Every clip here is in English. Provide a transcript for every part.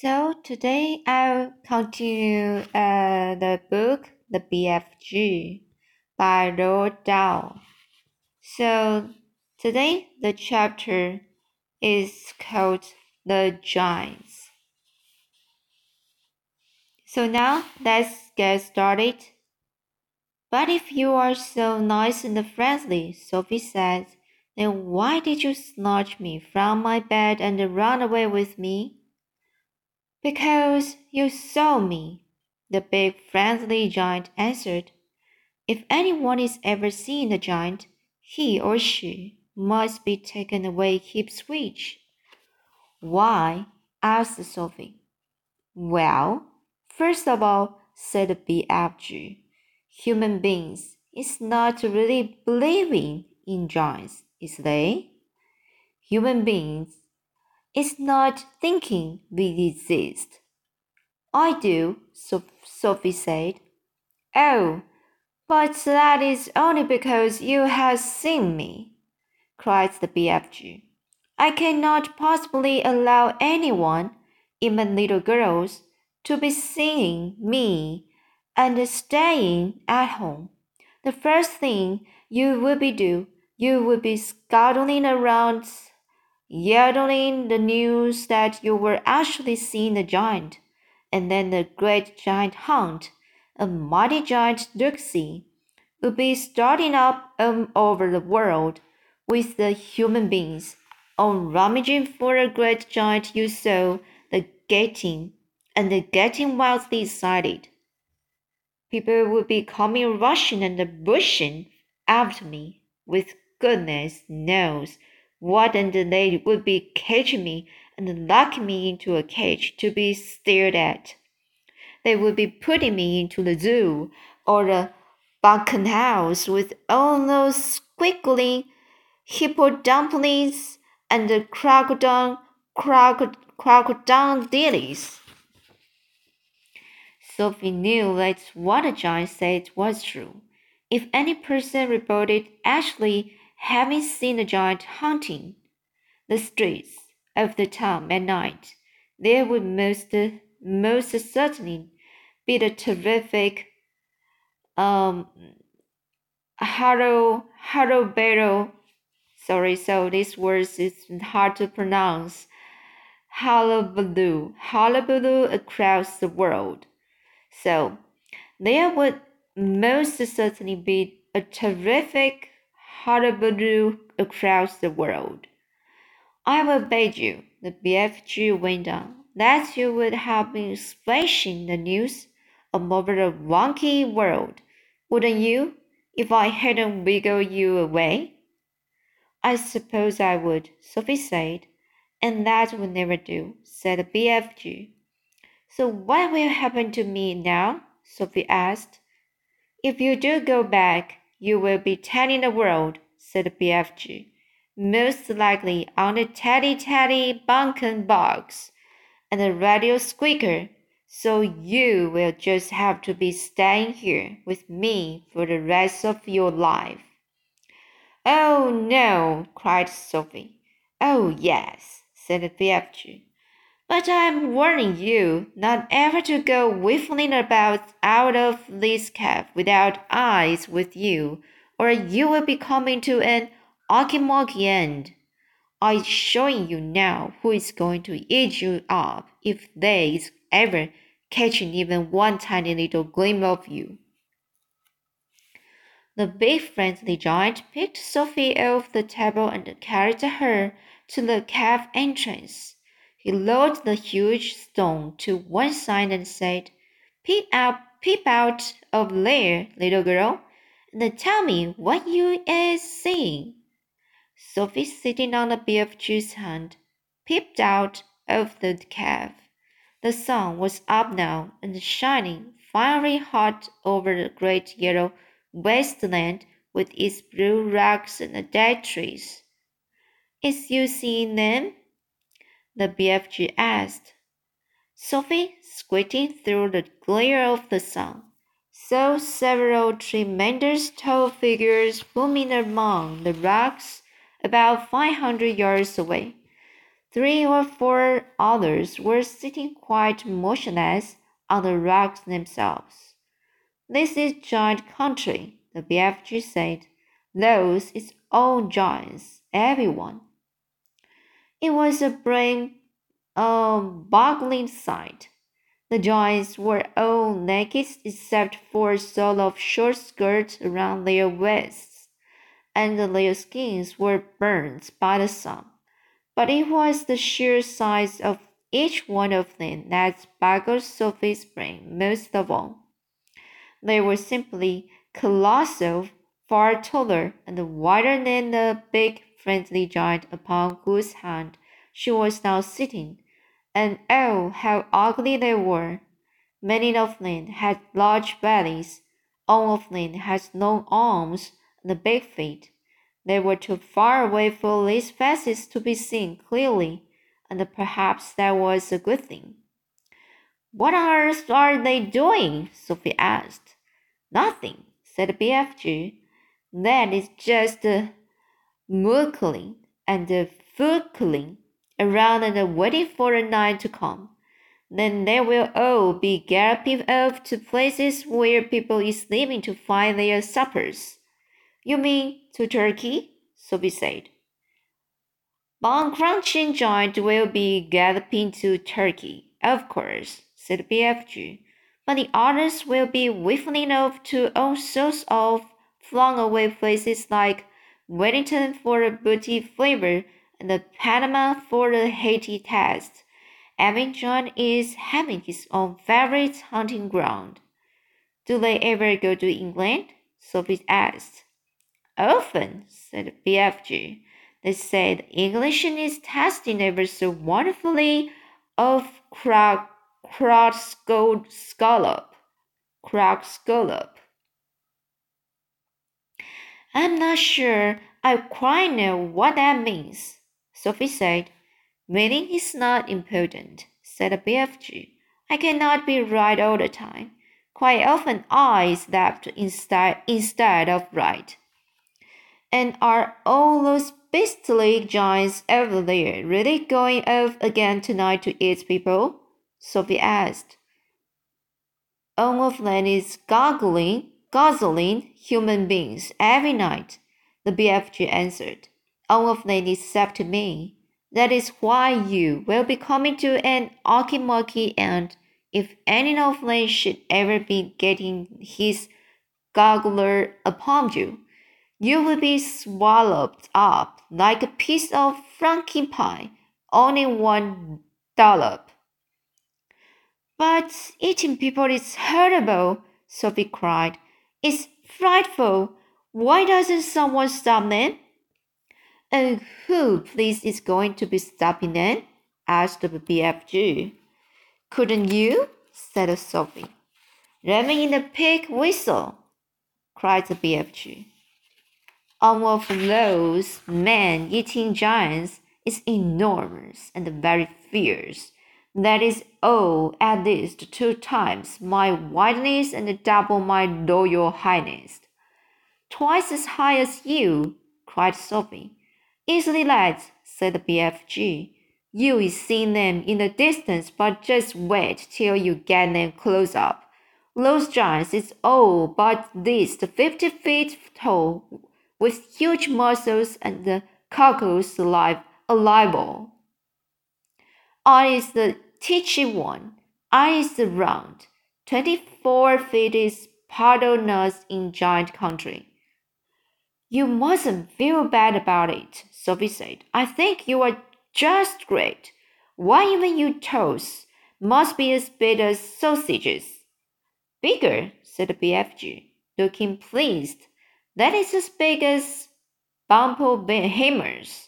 So today I'll continue uh, the book The BFG by Roald Dahl. So today the chapter is called The Giants. So now let's get started. But if you are so nice and friendly, Sophie said, then why did you snatch me from my bed and run away with me? Because you saw me, the big friendly giant answered. If anyone is ever seen a giant, he or she must be taken away Ipswich. Why? asked Sophie. Well, first of all, said the BFG, human beings is not really believing in giants, is they? Human beings is not thinking we exist. I do, Sophie said. Oh, but that is only because you have seen me, cried the BFG. I cannot possibly allow anyone, even little girls, to be seeing me and staying at home. The first thing you would be do, you would be scuttling around yelling the news that you were actually seeing a giant, and then the great giant hunt, a mighty giant Duxie, would be starting up um, over the world with the human beings on rummaging for a great giant you saw the getting and the getting wildly excited. People would be coming rushing and bushing after me with goodness knows what and they would be catching me and locking me into a cage to be stared at. They would be putting me into the zoo or the bunkin house with all those squiggling hippodumplings and the crocodile crocodile crocodilies. Sophie knew that what the giant said was true. If any person reported actually having seen the giant haunting the streets of the town at night, there would most most certainly be the terrific um Haro Harobero sorry, so this word is hard to pronounce. Hullabaloo, hullabaloo across the world. So there would most certainly be a terrific hullabaloo across the world. I will beg you, the BFG went on, that you would have been splashing the news over the wonky world, wouldn't you, if I hadn't wiggled you away? I suppose I would, Sophie said, and that would never do, said the BFG. So what will happen to me now? Sophie asked. If you do go back, you will be telling the world, said BFG. Most likely on the teddy teddy bunkin box and the radio squeaker. So you will just have to be staying here with me for the rest of your life. Oh no, cried Sophie. Oh yes, said BFG. But I'm warning you not ever to go whiffling about out of this cave without eyes with you, or you will be coming to an okey end. I'm showing you now who is going to eat you up if they ever catching even one tiny little gleam of you. The big friendly giant picked Sophie off the table and carried her to the cave entrance. He lowered the huge stone to one side and said, Peep out, peep out of there, little girl, and tell me what you is seeing. Sophie, sitting on the BFG's hand, peeped out of the cave. The sun was up now and shining fiery hot over the great yellow wasteland with its blue rocks and dead trees. Is you seeing them? The BFG asked. Sophie, squinting through the glare of the sun, saw several tremendous tall figures looming among the rocks about five hundred yards away. Three or four others were sitting quite motionless on the rocks themselves. This is giant country, the BFG said. Those is all giants, everyone. It was a brain um, boggling sight. The giants were all naked except for a sort of short skirts around their waists, and their skins were burned by the sun. But it was the sheer size of each one of them that boggled Sophie's brain most of all. They were simply colossal, far taller and wider than the big friendly giant upon whose hand she was now sitting and oh, how ugly they were! Many of them had large bellies, all of them had long arms and big feet. They were too far away for these faces to be seen clearly, and perhaps that was a good thing. What on earth are they doing? Sophie asked. Nothing, said BFG. That is just uh, mooching and uh, around and waiting for the night to come. Then they will all be galloping off to places where people is living to find their suppers. You mean to Turkey? Sophie said. Bone crunching giant will be galloping to Turkey, of course, said BFG. But the others will be whiffling off to all sorts of flung away places like Wellington for the booty flavor and the Panama for the Haiti taste. Evan John is having his own favorite hunting ground. Do they ever go to England? Sophie asked. Often, said BFG. They said English is testing ever so wonderfully of crack, crack scallop. Crack scallop. I'm not sure I quite know what that means, Sophie said. Meaning is not important, said the BFG. I cannot be right all the time. Quite often I is left instead, instead of right. And are all those beastly giants over there really going off again tonight to eat people? Sophie asked. All of them is goggling, guzzling human beings every night, the BFG answered all of them except me. That is why you will be coming to an Okimaki and if any of them should ever be getting his goggler upon you, you will be swallowed up like a piece of frankie pie, only one dollop. But eating people is horrible, Sophie cried. It's frightful. Why doesn't someone stop them? And who, please, is going to be stopping them? asked the BFG. Couldn't you? said Sophie. Let me in the pig whistle, cried the BFG. One of those man eating giants is enormous and very fierce. That is all at least two times my wideness and double my royal highness. Twice as high as you, cried Sophie. Easily led, said the BFG. You will see them in the distance, but just wait till you get them close up. Those giants is all but least fifty feet tall, with huge muscles and the cockles alive, alive. I is the teachy one. I is round. Twenty-four feet is paddle nuts in giant country. You mustn't feel bad about it, Sophie said. I think you are just great. Why, even you toes must be as big as sausages. Bigger, said the BFG, looking pleased. That is as big as bumble hammers.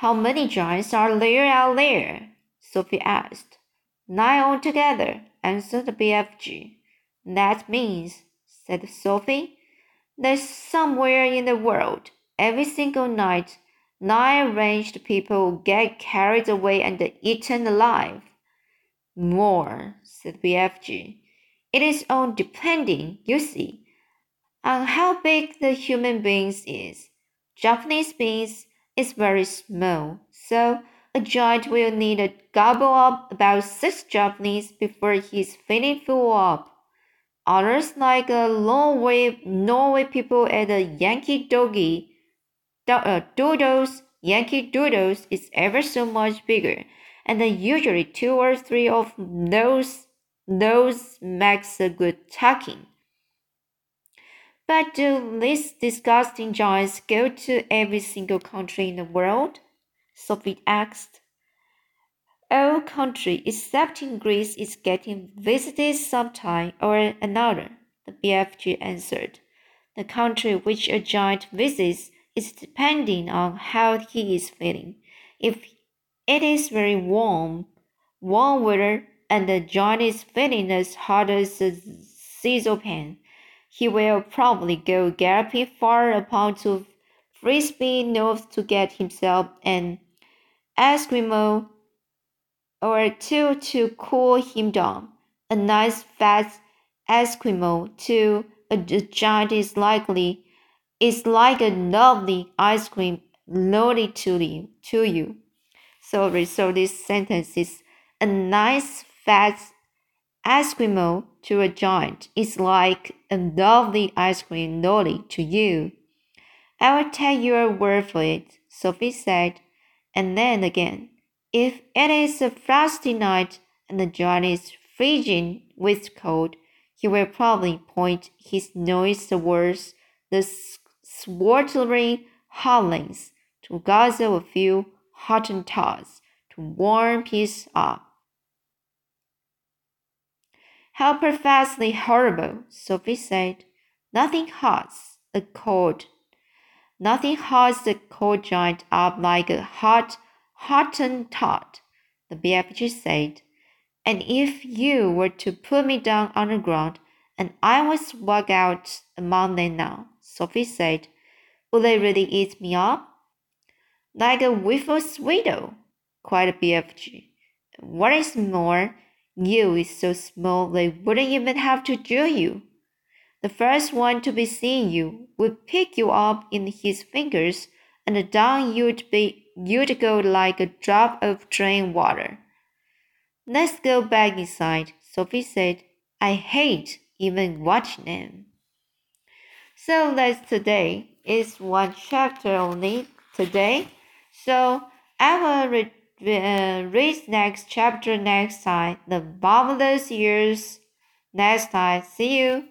How many giants are there out there? Sophie asked. Nine altogether, answered the BFG. That means, said Sophie, that somewhere in the world, every single night, nine arranged people get carried away and eaten alive. More, said BFG. It is all depending, you see, on how big the human beings is. Japanese beings is very small, so a giant will need to gobble up about six Japanese before he's feeling full up. Others like a Norway, Norway people at a Yankee doggy, uh, doodles, Yankee doodles is ever so much bigger, and then usually two or three of those those makes a good tucking. But do these disgusting giants go to every single country in the world? Sophie asked. All country excepting Greece is getting visited sometime or another, the BFG answered. The country which a giant visits is depending on how he is feeling. If it is very warm, warm weather, and the giant is feeling as hot as a sizzle pan, he will probably go galloping far upon to Frisbee north to get himself an Eskimo or two to cool him down. A nice fat Eskimo to a giant is likely is like a lovely ice cream loaded to you to you. Sorry, so this sentence is a nice fat Eskimo to a giant is like a lovely ice cream loaded to you. I will take your word for it, Sophie said, and then again. If it is a frosty night and the giant is freezing with cold, he will probably point his nose towards the sweltering howlings to guzzle a few Hottentots to warm peace up. How perfectly horrible, Sophie said. Nothing hots a cold. Nothing hots a cold giant up like a hot Hottentot, the BFG said. And if you were to put me down on the ground and I was walk out among them now, Sophie said, would they really eat me up? Like a whiff of sweeto, cried BFG. What is more, you is so small they wouldn't even have to drill you. The first one to be seeing you would pick you up in his fingers, and down you'd be you'd go like a drop of drain water. Let's go back inside, Sophie said. I hate even watching them. So that's today. It's one chapter only today. So I will re uh, read next chapter next time. The marvelous years next time. See you.